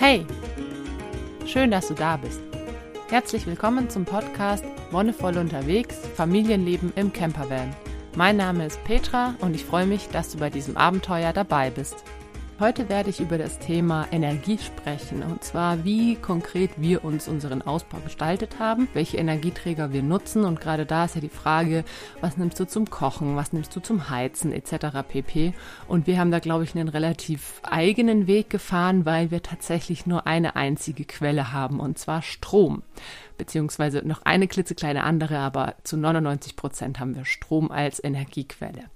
Hey, schön, dass du da bist. Herzlich willkommen zum Podcast Wonnevoll unterwegs, Familienleben im Campervan. Mein Name ist Petra und ich freue mich, dass du bei diesem Abenteuer dabei bist. Heute werde ich über das Thema Energie sprechen und zwar, wie konkret wir uns unseren Ausbau gestaltet haben, welche Energieträger wir nutzen und gerade da ist ja die Frage, was nimmst du zum Kochen, was nimmst du zum Heizen etc. pp. Und wir haben da, glaube ich, einen relativ eigenen Weg gefahren, weil wir tatsächlich nur eine einzige Quelle haben und zwar Strom beziehungsweise noch eine klitzekleine andere, aber zu 99 Prozent haben wir Strom als Energiequelle.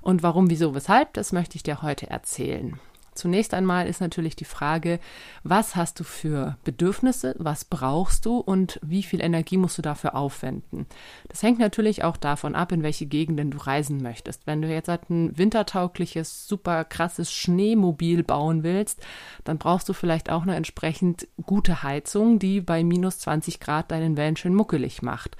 Und warum, wieso, weshalb, das möchte ich dir heute erzählen. Zunächst einmal ist natürlich die Frage, was hast du für Bedürfnisse, was brauchst du und wie viel Energie musst du dafür aufwenden. Das hängt natürlich auch davon ab, in welche Gegenden du reisen möchtest. Wenn du jetzt halt ein wintertaugliches, super krasses Schneemobil bauen willst, dann brauchst du vielleicht auch eine entsprechend gute Heizung, die bei minus 20 Grad deinen Van schön muckelig macht.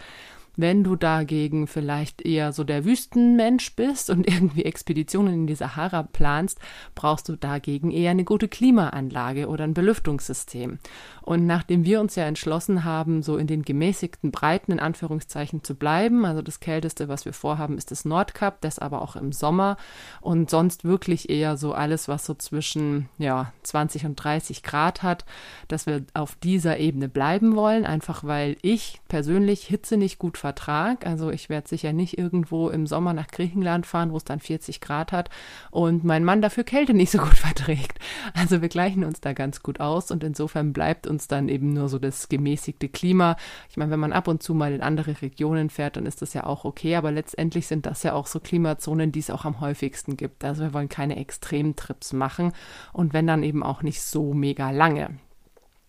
Wenn du dagegen vielleicht eher so der Wüstenmensch bist und irgendwie Expeditionen in die Sahara planst, brauchst du dagegen eher eine gute Klimaanlage oder ein Belüftungssystem. Und nachdem wir uns ja entschlossen haben, so in den gemäßigten Breiten in Anführungszeichen zu bleiben, also das kälteste, was wir vorhaben, ist das Nordkap, das aber auch im Sommer und sonst wirklich eher so alles, was so zwischen ja, 20 und 30 Grad hat, dass wir auf dieser Ebene bleiben wollen, einfach weil ich persönlich Hitze nicht gut Vertrag. Also ich werde sicher nicht irgendwo im Sommer nach Griechenland fahren, wo es dann 40 Grad hat und mein Mann dafür Kälte nicht so gut verträgt. Also wir gleichen uns da ganz gut aus und insofern bleibt uns dann eben nur so das gemäßigte Klima. Ich meine, wenn man ab und zu mal in andere Regionen fährt, dann ist das ja auch okay, aber letztendlich sind das ja auch so Klimazonen, die es auch am häufigsten gibt. Also wir wollen keine Extremtrips machen und wenn dann eben auch nicht so mega lange.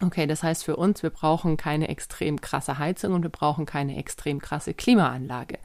Okay, das heißt für uns, wir brauchen keine extrem krasse Heizung und wir brauchen keine extrem krasse Klimaanlage.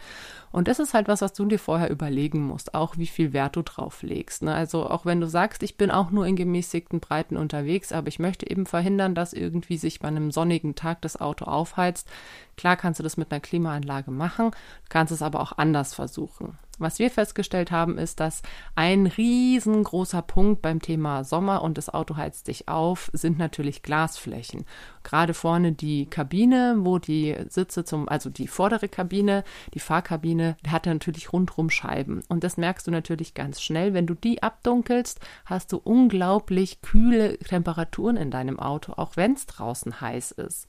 Und das ist halt was, was du dir vorher überlegen musst, auch wie viel Wert du drauf legst. Ne? Also auch wenn du sagst, ich bin auch nur in gemäßigten Breiten unterwegs, aber ich möchte eben verhindern, dass irgendwie sich bei einem sonnigen Tag das Auto aufheizt. Klar kannst du das mit einer Klimaanlage machen, kannst es aber auch anders versuchen. Was wir festgestellt haben, ist, dass ein riesengroßer Punkt beim Thema Sommer und das Auto heizt sich auf, sind natürlich Glasflächen. Gerade vorne die Kabine, wo die Sitze zum, also die vordere Kabine, die Fahrkabine, hat natürlich rundrum Scheiben. Und das merkst du natürlich ganz schnell. Wenn du die abdunkelst, hast du unglaublich kühle Temperaturen in deinem Auto, auch wenn es draußen heiß ist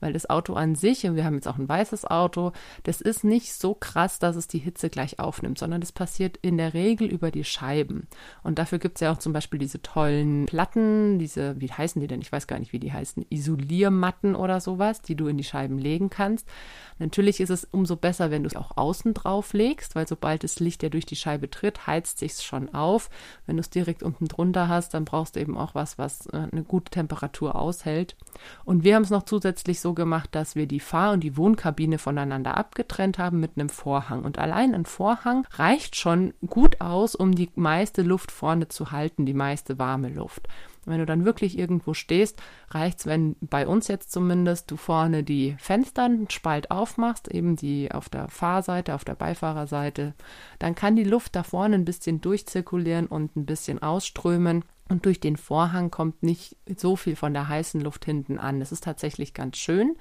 weil das Auto an sich, und wir haben jetzt auch ein weißes Auto, das ist nicht so krass, dass es die Hitze gleich aufnimmt, sondern das passiert in der Regel über die Scheiben. Und dafür gibt es ja auch zum Beispiel diese tollen Platten, diese, wie heißen die denn? Ich weiß gar nicht, wie die heißen, Isoliermatten oder sowas, die du in die Scheiben legen kannst. Natürlich ist es umso besser, wenn du es auch außen drauf legst, weil sobald das Licht ja durch die Scheibe tritt, heizt sich schon auf. Wenn du es direkt unten drunter hast, dann brauchst du eben auch was, was äh, eine gute Temperatur aushält. Und wir haben es noch zusätzlich so gemacht, dass wir die Fahr- und die Wohnkabine voneinander abgetrennt haben mit einem Vorhang. Und allein ein Vorhang reicht schon gut aus, um die meiste Luft vorne zu halten, die meiste warme Luft. Wenn du dann wirklich irgendwo stehst, reicht es, wenn bei uns jetzt zumindest du vorne die Fenster einen Spalt aufmachst, eben die auf der Fahrseite, auf der Beifahrerseite, dann kann die Luft da vorne ein bisschen durchzirkulieren und ein bisschen ausströmen. Und durch den Vorhang kommt nicht so viel von der heißen Luft hinten an. Das ist tatsächlich ganz schön.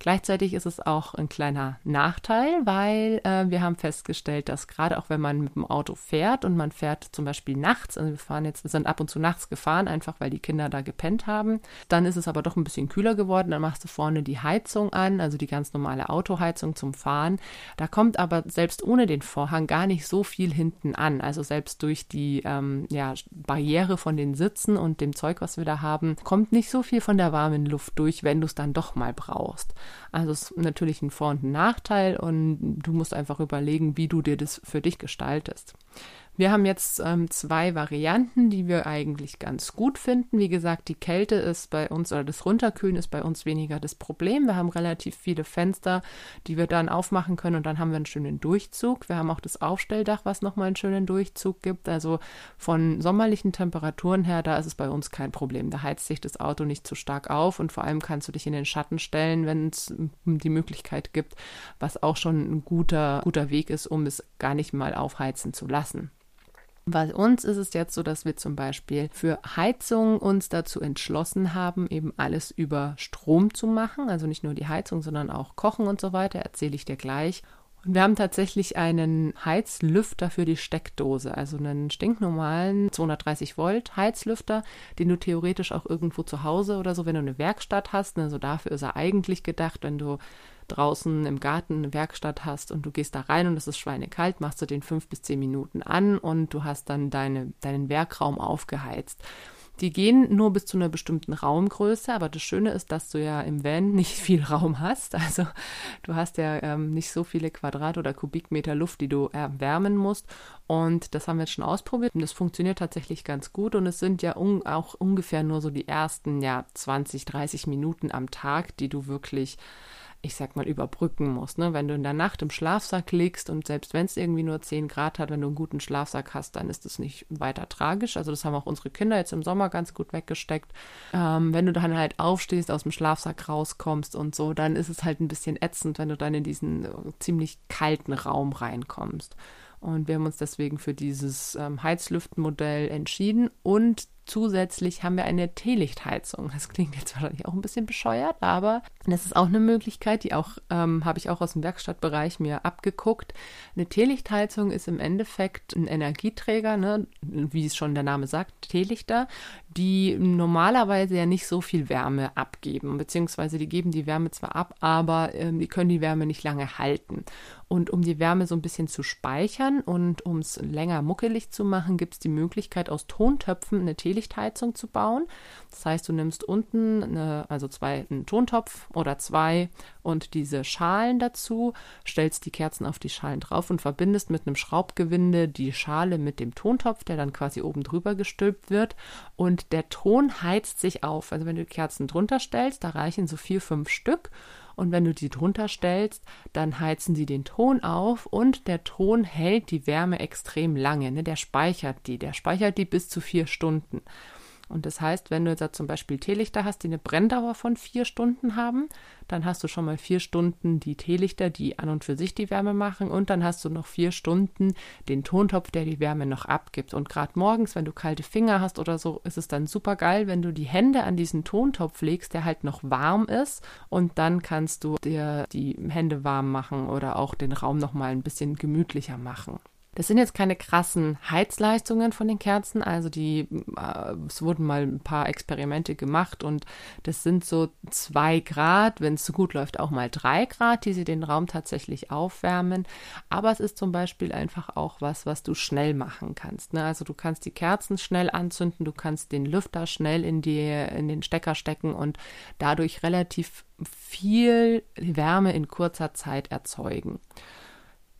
Gleichzeitig ist es auch ein kleiner Nachteil, weil äh, wir haben festgestellt, dass gerade auch wenn man mit dem Auto fährt und man fährt zum Beispiel nachts, also wir fahren jetzt, sind ab und zu nachts gefahren, einfach weil die Kinder da gepennt haben, dann ist es aber doch ein bisschen kühler geworden, dann machst du vorne die Heizung an, also die ganz normale Autoheizung zum Fahren. Da kommt aber selbst ohne den Vorhang gar nicht so viel hinten an, also selbst durch die ähm, ja, Barriere von den Sitzen und dem Zeug, was wir da haben, kommt nicht so viel von der warmen Luft durch, wenn du es dann doch mal brauchst. Also es ist natürlich ein Vor- und ein Nachteil und du musst einfach überlegen, wie du dir das für dich gestaltest. Wir haben jetzt ähm, zwei Varianten, die wir eigentlich ganz gut finden. Wie gesagt, die Kälte ist bei uns oder das Runterkühlen ist bei uns weniger das Problem. Wir haben relativ viele Fenster, die wir dann aufmachen können und dann haben wir einen schönen Durchzug. Wir haben auch das Aufstelldach, was nochmal einen schönen Durchzug gibt. Also von sommerlichen Temperaturen her, da ist es bei uns kein Problem. Da heizt sich das Auto nicht zu stark auf und vor allem kannst du dich in den Schatten stellen, wenn es die Möglichkeit gibt, was auch schon ein guter, guter Weg ist, um es gar nicht mal aufheizen zu lassen. Bei uns ist es jetzt so, dass wir zum Beispiel für Heizung uns dazu entschlossen haben, eben alles über Strom zu machen. Also nicht nur die Heizung, sondern auch Kochen und so weiter. Erzähle ich dir gleich. Und wir haben tatsächlich einen Heizlüfter für die Steckdose, also einen stinknormalen 230 Volt Heizlüfter, den du theoretisch auch irgendwo zu Hause oder so, wenn du eine Werkstatt hast, also dafür ist er eigentlich gedacht, wenn du draußen im Garten eine Werkstatt hast und du gehst da rein und es ist schweinekalt, machst du den fünf bis zehn Minuten an und du hast dann deine, deinen Werkraum aufgeheizt. Die gehen nur bis zu einer bestimmten Raumgröße, aber das Schöne ist, dass du ja im Van nicht viel Raum hast. Also du hast ja ähm, nicht so viele Quadrat- oder Kubikmeter Luft, die du erwärmen musst. Und das haben wir jetzt schon ausprobiert und das funktioniert tatsächlich ganz gut. Und es sind ja un auch ungefähr nur so die ersten ja, 20, 30 Minuten am Tag, die du wirklich ich sag mal, überbrücken musst. Ne? Wenn du in der Nacht im Schlafsack liegst und selbst wenn es irgendwie nur 10 Grad hat, wenn du einen guten Schlafsack hast, dann ist das nicht weiter tragisch. Also das haben auch unsere Kinder jetzt im Sommer ganz gut weggesteckt. Ähm, wenn du dann halt aufstehst, aus dem Schlafsack rauskommst und so, dann ist es halt ein bisschen ätzend, wenn du dann in diesen äh, ziemlich kalten Raum reinkommst. Und wir haben uns deswegen für dieses ähm, Heizlüftenmodell entschieden und Zusätzlich haben wir eine Teelichtheizung. Das klingt jetzt wahrscheinlich auch ein bisschen bescheuert, aber das ist auch eine Möglichkeit, die auch ähm, habe ich auch aus dem Werkstattbereich mir abgeguckt. Eine Teelichtheizung ist im Endeffekt ein Energieträger, ne, wie es schon der Name sagt, Teelichter, die normalerweise ja nicht so viel Wärme abgeben, beziehungsweise die geben die Wärme zwar ab, aber äh, die können die Wärme nicht lange halten. Und um die Wärme so ein bisschen zu speichern und um es länger muckelig zu machen, gibt es die Möglichkeit, aus Tontöpfen eine Teelichtheizung zu bauen. Das heißt, du nimmst unten eine, also zwei, einen Tontopf oder zwei und diese Schalen dazu, stellst die Kerzen auf die Schalen drauf und verbindest mit einem Schraubgewinde die Schale mit dem Tontopf, der dann quasi oben drüber gestülpt wird. Und der Ton heizt sich auf. Also wenn du die Kerzen drunter stellst, da reichen so vier, fünf Stück. Und wenn du die drunter stellst, dann heizen sie den Ton auf und der Ton hält die Wärme extrem lange. Ne? Der speichert die. Der speichert die bis zu vier Stunden. Und das heißt, wenn du jetzt zum Beispiel Teelichter hast, die eine Brenndauer von vier Stunden haben, dann hast du schon mal vier Stunden die Teelichter, die an und für sich die Wärme machen und dann hast du noch vier Stunden den Tontopf, der die Wärme noch abgibt. Und gerade morgens, wenn du kalte Finger hast oder so, ist es dann super geil, wenn du die Hände an diesen Tontopf legst, der halt noch warm ist und dann kannst du dir die Hände warm machen oder auch den Raum noch mal ein bisschen gemütlicher machen. Das sind jetzt keine krassen Heizleistungen von den Kerzen, also die, äh, es wurden mal ein paar Experimente gemacht und das sind so zwei Grad, wenn es so gut läuft, auch mal drei Grad, die sie den Raum tatsächlich aufwärmen. Aber es ist zum Beispiel einfach auch was, was du schnell machen kannst. Ne? Also du kannst die Kerzen schnell anzünden, du kannst den Lüfter schnell in die, in den Stecker stecken und dadurch relativ viel Wärme in kurzer Zeit erzeugen.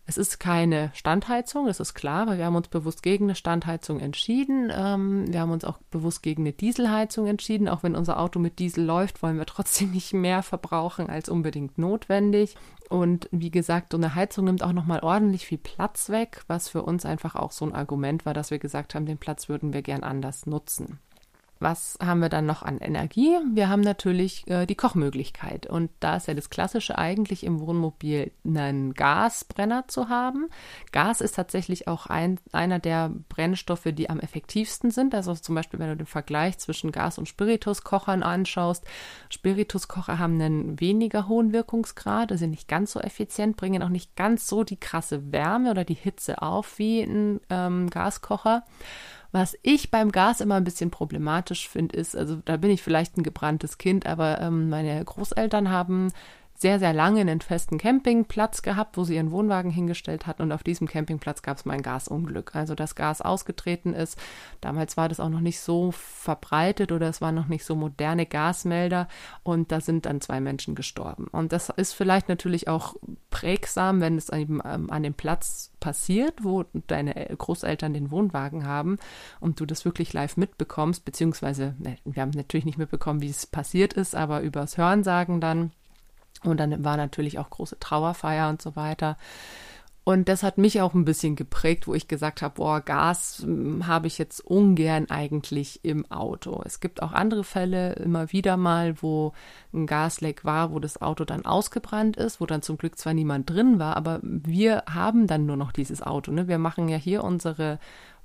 Es ist keine Standheizung, das ist klar, weil wir haben uns bewusst gegen eine Standheizung entschieden. Ähm, wir haben uns auch bewusst gegen eine Dieselheizung entschieden. Auch wenn unser Auto mit Diesel läuft, wollen wir trotzdem nicht mehr verbrauchen als unbedingt notwendig. Und wie gesagt, so eine Heizung nimmt auch nochmal ordentlich viel Platz weg, was für uns einfach auch so ein Argument war, dass wir gesagt haben, den Platz würden wir gern anders nutzen. Was haben wir dann noch an Energie? Wir haben natürlich äh, die Kochmöglichkeit. Und da ist ja das Klassische eigentlich im Wohnmobil, einen Gasbrenner zu haben. Gas ist tatsächlich auch ein, einer der Brennstoffe, die am effektivsten sind. Also zum Beispiel, wenn du den Vergleich zwischen Gas- und Spirituskochern anschaust. Spirituskocher haben einen weniger hohen Wirkungsgrad, also nicht ganz so effizient, bringen auch nicht ganz so die krasse Wärme oder die Hitze auf wie ein ähm, Gaskocher. Was ich beim Gas immer ein bisschen problematisch finde, ist, also da bin ich vielleicht ein gebranntes Kind, aber ähm, meine Großeltern haben sehr, sehr lange einen festen Campingplatz gehabt, wo sie ihren Wohnwagen hingestellt hatten. Und auf diesem Campingplatz gab es mal ein Gasunglück. Also das Gas ausgetreten ist. Damals war das auch noch nicht so verbreitet oder es waren noch nicht so moderne Gasmelder. Und da sind dann zwei Menschen gestorben. Und das ist vielleicht natürlich auch prägsam, wenn es eben ähm, an dem Platz passiert, wo deine Großeltern den Wohnwagen haben und du das wirklich live mitbekommst, beziehungsweise ne, wir haben natürlich nicht mitbekommen, wie es passiert ist, aber übers Hörensagen dann und dann war natürlich auch große Trauerfeier und so weiter. Und das hat mich auch ein bisschen geprägt, wo ich gesagt habe, boah, Gas hm, habe ich jetzt ungern eigentlich im Auto. Es gibt auch andere Fälle immer wieder mal, wo ein Gasleck war, wo das Auto dann ausgebrannt ist, wo dann zum Glück zwar niemand drin war, aber wir haben dann nur noch dieses Auto. Ne? Wir machen ja hier unsere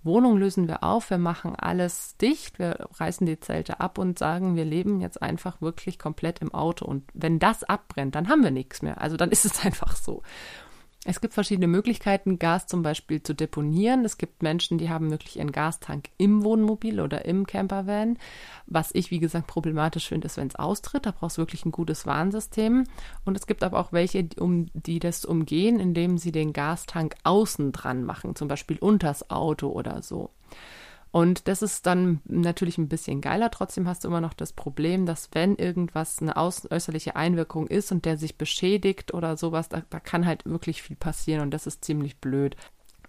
Wohnung lösen wir auf, wir machen alles dicht, wir reißen die Zelte ab und sagen, wir leben jetzt einfach wirklich komplett im Auto. Und wenn das abbrennt, dann haben wir nichts mehr. Also dann ist es einfach so. Es gibt verschiedene Möglichkeiten, Gas zum Beispiel zu deponieren. Es gibt Menschen, die haben wirklich ihren Gastank im Wohnmobil oder im Campervan. Was ich, wie gesagt, problematisch finde, ist, wenn es austritt. Da brauchst du wirklich ein gutes Warnsystem. Und es gibt aber auch welche, um, die das umgehen, indem sie den Gastank außen dran machen, zum Beispiel unters Auto oder so. Und das ist dann natürlich ein bisschen geiler. Trotzdem hast du immer noch das Problem, dass wenn irgendwas eine äußerliche Einwirkung ist und der sich beschädigt oder sowas, da, da kann halt wirklich viel passieren und das ist ziemlich blöd.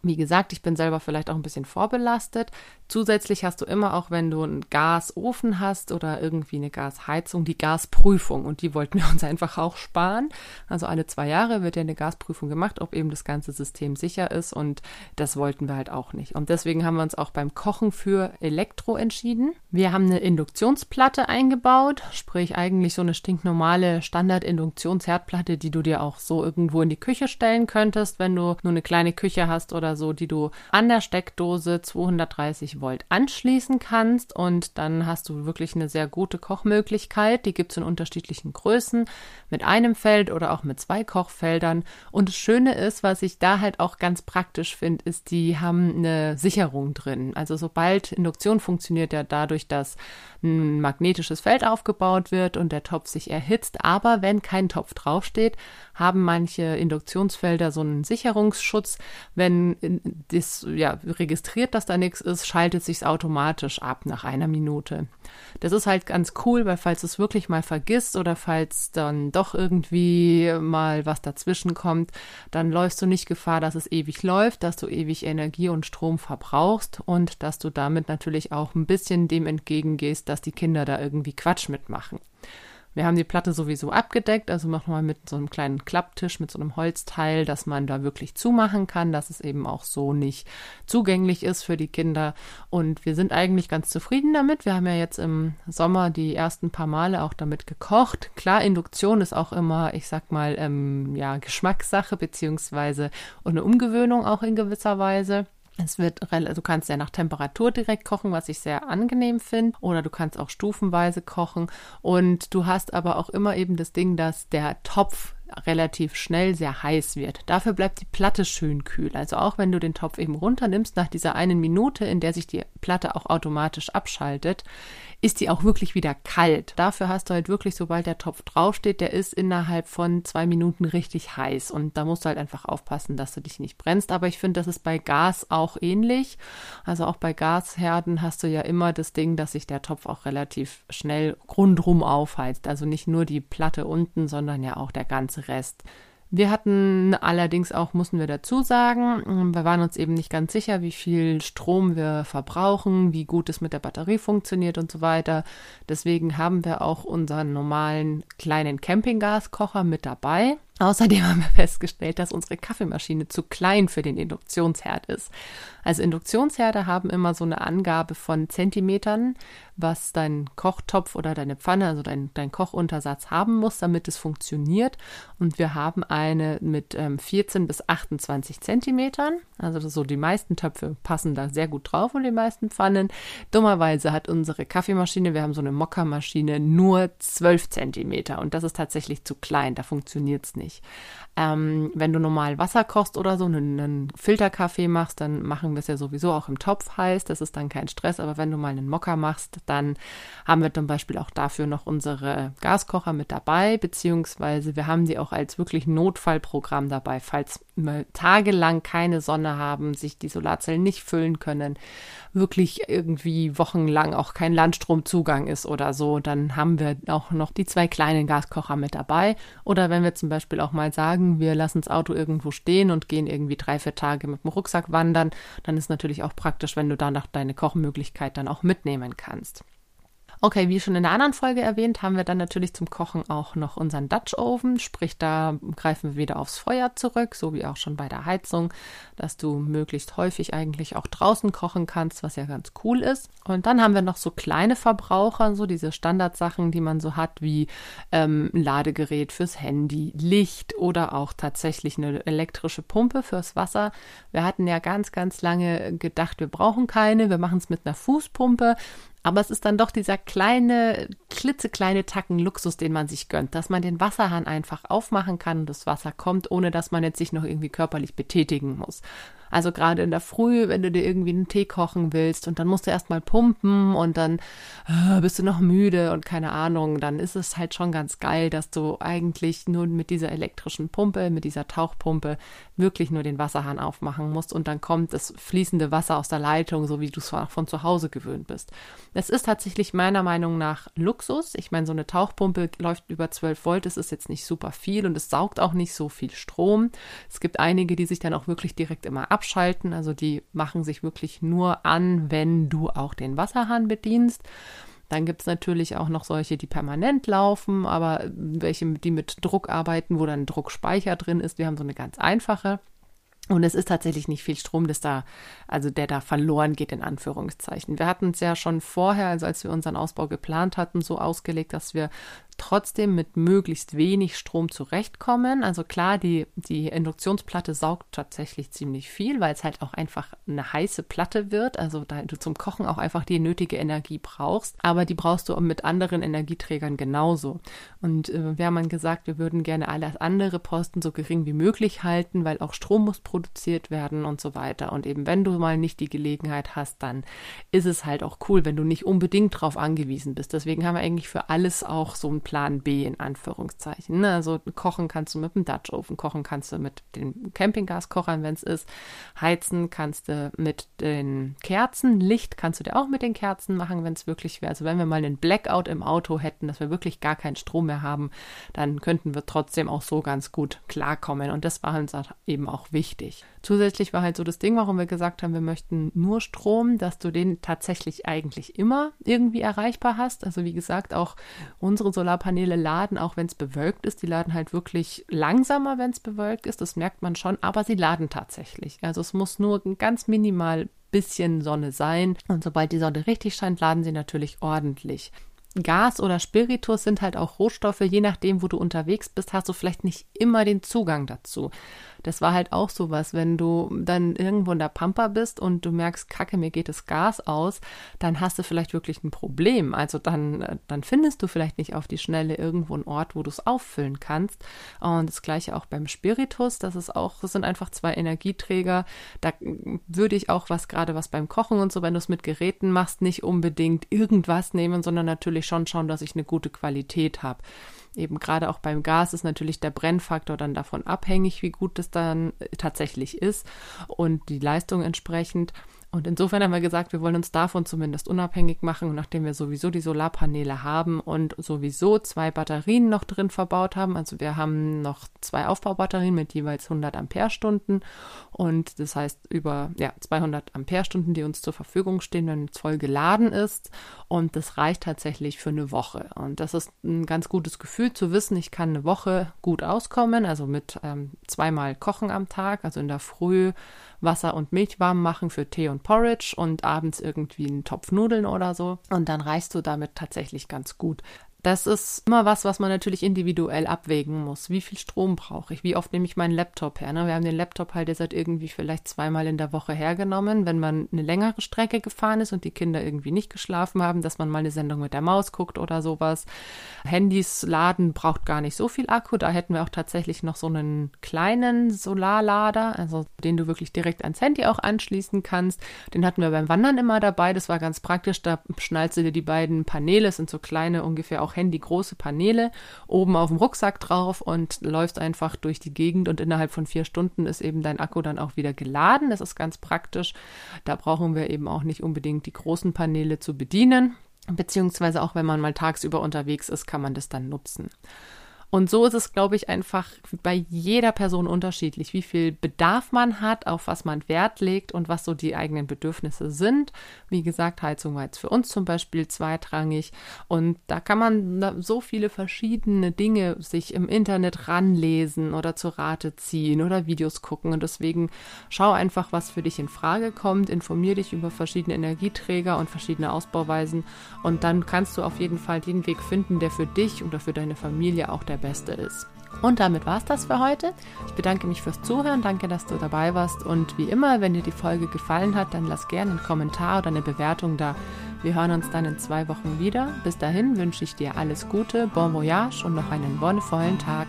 Wie gesagt, ich bin selber vielleicht auch ein bisschen vorbelastet. Zusätzlich hast du immer auch, wenn du einen Gasofen hast oder irgendwie eine Gasheizung, die Gasprüfung. Und die wollten wir uns einfach auch sparen. Also alle zwei Jahre wird ja eine Gasprüfung gemacht, ob eben das ganze System sicher ist. Und das wollten wir halt auch nicht. Und deswegen haben wir uns auch beim Kochen für Elektro entschieden. Wir haben eine Induktionsplatte eingebaut, sprich eigentlich so eine stinknormale Standard-Induktionsherdplatte, die du dir auch so irgendwo in die Küche stellen könntest, wenn du nur eine kleine Küche hast oder so, die du an der Steckdose 230 Volt anschließen kannst. Und dann hast du wirklich eine sehr gute Kochmöglichkeit. Die gibt es in unterschiedlichen Größen, mit einem Feld oder auch mit zwei Kochfeldern. Und das Schöne ist, was ich da halt auch ganz praktisch finde, ist, die haben eine Sicherung drin. Also sobald Induktion funktioniert ja dadurch, dass ein magnetisches Feld aufgebaut wird und der Topf sich erhitzt. Aber wenn kein Topf draufsteht, haben manche Induktionsfelder so einen Sicherungsschutz. Wenn das ja registriert, dass da nichts ist, schaltet sich automatisch ab nach einer Minute. Das ist halt ganz cool, weil falls es wirklich mal vergisst oder falls dann doch irgendwie mal was dazwischen kommt, dann läufst du nicht Gefahr, dass es ewig läuft, dass du ewig Energie und Strom verbrauchst und dass du damit natürlich auch ein bisschen dem entgegengehst, dass die Kinder da irgendwie Quatsch mitmachen. Wir haben die Platte sowieso abgedeckt, also machen wir mit so einem kleinen Klapptisch, mit so einem Holzteil, dass man da wirklich zumachen kann, dass es eben auch so nicht zugänglich ist für die Kinder. Und wir sind eigentlich ganz zufrieden damit. Wir haben ja jetzt im Sommer die ersten paar Male auch damit gekocht. Klar, Induktion ist auch immer, ich sag mal, ähm, ja, Geschmackssache, beziehungsweise eine Umgewöhnung auch in gewisser Weise. Es wird, du kannst ja nach Temperatur direkt kochen, was ich sehr angenehm finde, oder du kannst auch stufenweise kochen. Und du hast aber auch immer eben das Ding, dass der Topf relativ schnell sehr heiß wird. Dafür bleibt die Platte schön kühl. Also auch wenn du den Topf eben runternimmst, nach dieser einen Minute, in der sich die Platte auch automatisch abschaltet, ist die auch wirklich wieder kalt. Dafür hast du halt wirklich, sobald der Topf draufsteht, der ist innerhalb von zwei Minuten richtig heiß. Und da musst du halt einfach aufpassen, dass du dich nicht brennst. Aber ich finde, das ist bei Gas auch ähnlich. Also auch bei Gasherden hast du ja immer das Ding, dass sich der Topf auch relativ schnell rundrum aufheizt. Also nicht nur die Platte unten, sondern ja auch der ganze Rest. Wir hatten allerdings auch, mussten wir dazu sagen, wir waren uns eben nicht ganz sicher, wie viel Strom wir verbrauchen, wie gut es mit der Batterie funktioniert und so weiter. Deswegen haben wir auch unseren normalen kleinen Campinggaskocher mit dabei. Außerdem haben wir festgestellt, dass unsere Kaffeemaschine zu klein für den Induktionsherd ist. Also Induktionsherde haben immer so eine Angabe von Zentimetern, was dein Kochtopf oder deine Pfanne, also dein, dein Kochuntersatz haben muss, damit es funktioniert. Und wir haben eine mit ähm, 14 bis 28 Zentimetern. Also so die meisten Töpfe passen da sehr gut drauf und die meisten Pfannen. Dummerweise hat unsere Kaffeemaschine, wir haben so eine Mokka-Maschine, nur 12 Zentimeter. Und das ist tatsächlich zu klein, da funktioniert es nicht nicht. Ähm, wenn du normal Wasser kochst oder so, einen, einen Filterkaffee machst, dann machen wir es ja sowieso auch im Topf heiß. Das ist dann kein Stress. Aber wenn du mal einen Mokka machst, dann haben wir zum Beispiel auch dafür noch unsere Gaskocher mit dabei, beziehungsweise wir haben die auch als wirklich Notfallprogramm dabei, falls wir tagelang keine Sonne haben, sich die Solarzellen nicht füllen können, wirklich irgendwie wochenlang auch kein Landstromzugang ist oder so, dann haben wir auch noch die zwei kleinen Gaskocher mit dabei. Oder wenn wir zum Beispiel auch mal sagen, wir lassen das Auto irgendwo stehen und gehen irgendwie drei, vier Tage mit dem Rucksack wandern, dann ist natürlich auch praktisch, wenn du danach deine Kochmöglichkeit dann auch mitnehmen kannst. Okay, wie schon in der anderen Folge erwähnt, haben wir dann natürlich zum Kochen auch noch unseren Dutch Oven, sprich da greifen wir wieder aufs Feuer zurück, so wie auch schon bei der Heizung, dass du möglichst häufig eigentlich auch draußen kochen kannst, was ja ganz cool ist. Und dann haben wir noch so kleine Verbraucher, so diese Standardsachen, die man so hat, wie ähm, ein Ladegerät fürs Handy, Licht oder auch tatsächlich eine elektrische Pumpe fürs Wasser. Wir hatten ja ganz, ganz lange gedacht, wir brauchen keine, wir machen es mit einer Fußpumpe. Aber es ist dann doch dieser kleine, klitzekleine Tacken Luxus, den man sich gönnt, dass man den Wasserhahn einfach aufmachen kann und das Wasser kommt, ohne dass man jetzt sich noch irgendwie körperlich betätigen muss. Also gerade in der Früh, wenn du dir irgendwie einen Tee kochen willst und dann musst du erstmal pumpen und dann äh, bist du noch müde und keine Ahnung, dann ist es halt schon ganz geil, dass du eigentlich nur mit dieser elektrischen Pumpe, mit dieser Tauchpumpe wirklich nur den Wasserhahn aufmachen musst und dann kommt das fließende Wasser aus der Leitung, so wie du es von zu Hause gewöhnt bist. Es ist tatsächlich meiner Meinung nach Luxus. Ich meine, so eine Tauchpumpe läuft über 12 Volt, das ist jetzt nicht super viel und es saugt auch nicht so viel Strom. Es gibt einige, die sich dann auch wirklich direkt immer ab abschalten. Also die machen sich wirklich nur an, wenn du auch den Wasserhahn bedienst. Dann gibt es natürlich auch noch solche, die permanent laufen, aber welche, die mit Druck arbeiten, wo dann Druckspeicher drin ist. Wir haben so eine ganz einfache. Und es ist tatsächlich nicht viel Strom, das da, also der da verloren geht, in Anführungszeichen. Wir hatten es ja schon vorher, also als wir unseren Ausbau geplant hatten, so ausgelegt, dass wir trotzdem mit möglichst wenig Strom zurechtkommen. Also klar, die, die Induktionsplatte saugt tatsächlich ziemlich viel, weil es halt auch einfach eine heiße Platte wird. Also da du zum Kochen auch einfach die nötige Energie brauchst. Aber die brauchst du mit anderen Energieträgern genauso. Und äh, wir haben gesagt, wir würden gerne alle andere Posten so gering wie möglich halten, weil auch Strom muss produziert werden und so weiter. Und eben wenn du mal nicht die Gelegenheit hast, dann ist es halt auch cool, wenn du nicht unbedingt drauf angewiesen bist. Deswegen haben wir eigentlich für alles auch so ein Plan B in Anführungszeichen. Ne? Also kochen kannst du mit dem Dutch Oven, kochen kannst du mit den Campinggaskochern, wenn es ist. Heizen kannst du mit den Kerzen. Licht kannst du dir auch mit den Kerzen machen, wenn es wirklich wäre. Also wenn wir mal einen Blackout im Auto hätten, dass wir wirklich gar keinen Strom mehr haben, dann könnten wir trotzdem auch so ganz gut klarkommen. Und das war uns eben auch wichtig. Zusätzlich war halt so das Ding, warum wir gesagt haben, wir möchten nur Strom, dass du den tatsächlich eigentlich immer irgendwie erreichbar hast. Also wie gesagt, auch unsere Solarpaneele laden, auch wenn es bewölkt ist. Die laden halt wirklich langsamer, wenn es bewölkt ist. Das merkt man schon, aber sie laden tatsächlich. Also es muss nur ganz minimal bisschen Sonne sein. Und sobald die Sonne richtig scheint, laden sie natürlich ordentlich. Gas oder Spiritus sind halt auch Rohstoffe, je nachdem, wo du unterwegs bist, hast du vielleicht nicht immer den Zugang dazu das war halt auch sowas, wenn du dann irgendwo in der Pampa bist und du merkst, kacke, mir geht das Gas aus, dann hast du vielleicht wirklich ein Problem. Also dann, dann findest du vielleicht nicht auf die Schnelle irgendwo einen Ort, wo du es auffüllen kannst. Und das gleiche auch beim Spiritus, das ist auch, das sind einfach zwei Energieträger. Da würde ich auch was, gerade was beim Kochen und so, wenn du es mit Geräten machst, nicht unbedingt irgendwas nehmen, sondern natürlich schon schauen, dass ich eine gute Qualität habe eben gerade auch beim Gas ist natürlich der Brennfaktor dann davon abhängig, wie gut es dann tatsächlich ist und die Leistung entsprechend. Und insofern haben wir gesagt, wir wollen uns davon zumindest unabhängig machen. Nachdem wir sowieso die Solarpaneele haben und sowieso zwei Batterien noch drin verbaut haben, also wir haben noch zwei Aufbaubatterien mit jeweils 100 Ampere-Stunden und das heißt über ja, 200 Ampere-Stunden, die uns zur Verfügung stehen, wenn es voll geladen ist. Und das reicht tatsächlich für eine Woche. Und das ist ein ganz gutes Gefühl zu wissen, ich kann eine Woche gut auskommen, also mit ähm, zweimal Kochen am Tag, also in der Früh Wasser und Milch warm machen für Tee und Porridge und abends irgendwie einen Topf Nudeln oder so. Und dann reichst du damit tatsächlich ganz gut. Das ist immer was, was man natürlich individuell abwägen muss. Wie viel Strom brauche ich? Wie oft nehme ich meinen Laptop her? Ne? Wir haben den Laptop halt jetzt halt irgendwie vielleicht zweimal in der Woche hergenommen, wenn man eine längere Strecke gefahren ist und die Kinder irgendwie nicht geschlafen haben, dass man mal eine Sendung mit der Maus guckt oder sowas. Handys laden braucht gar nicht so viel Akku. Da hätten wir auch tatsächlich noch so einen kleinen Solarlader, also den du wirklich direkt ans Handy auch anschließen kannst. Den hatten wir beim Wandern immer dabei. Das war ganz praktisch. Da schnallst du dir die beiden Paneele, sind so kleine, ungefähr auch Handy große Paneele oben auf dem Rucksack drauf und läufst einfach durch die Gegend und innerhalb von vier Stunden ist eben dein Akku dann auch wieder geladen. Das ist ganz praktisch. Da brauchen wir eben auch nicht unbedingt die großen Paneele zu bedienen. Beziehungsweise auch wenn man mal tagsüber unterwegs ist, kann man das dann nutzen. Und so ist es, glaube ich, einfach bei jeder Person unterschiedlich, wie viel Bedarf man hat, auf was man Wert legt und was so die eigenen Bedürfnisse sind. Wie gesagt, Heizung war jetzt für uns zum Beispiel zweitrangig. Und da kann man so viele verschiedene Dinge sich im Internet ranlesen oder zu Rate ziehen oder Videos gucken. Und deswegen schau einfach, was für dich in Frage kommt. Informier dich über verschiedene Energieträger und verschiedene Ausbauweisen. Und dann kannst du auf jeden Fall den Weg finden, der für dich oder für deine Familie auch der Beste ist. Und damit war es das für heute. Ich bedanke mich fürs Zuhören, danke, dass du dabei warst. Und wie immer, wenn dir die Folge gefallen hat, dann lass gerne einen Kommentar oder eine Bewertung da. Wir hören uns dann in zwei Wochen wieder. Bis dahin wünsche ich dir alles Gute, bon voyage und noch einen wonnevollen Tag.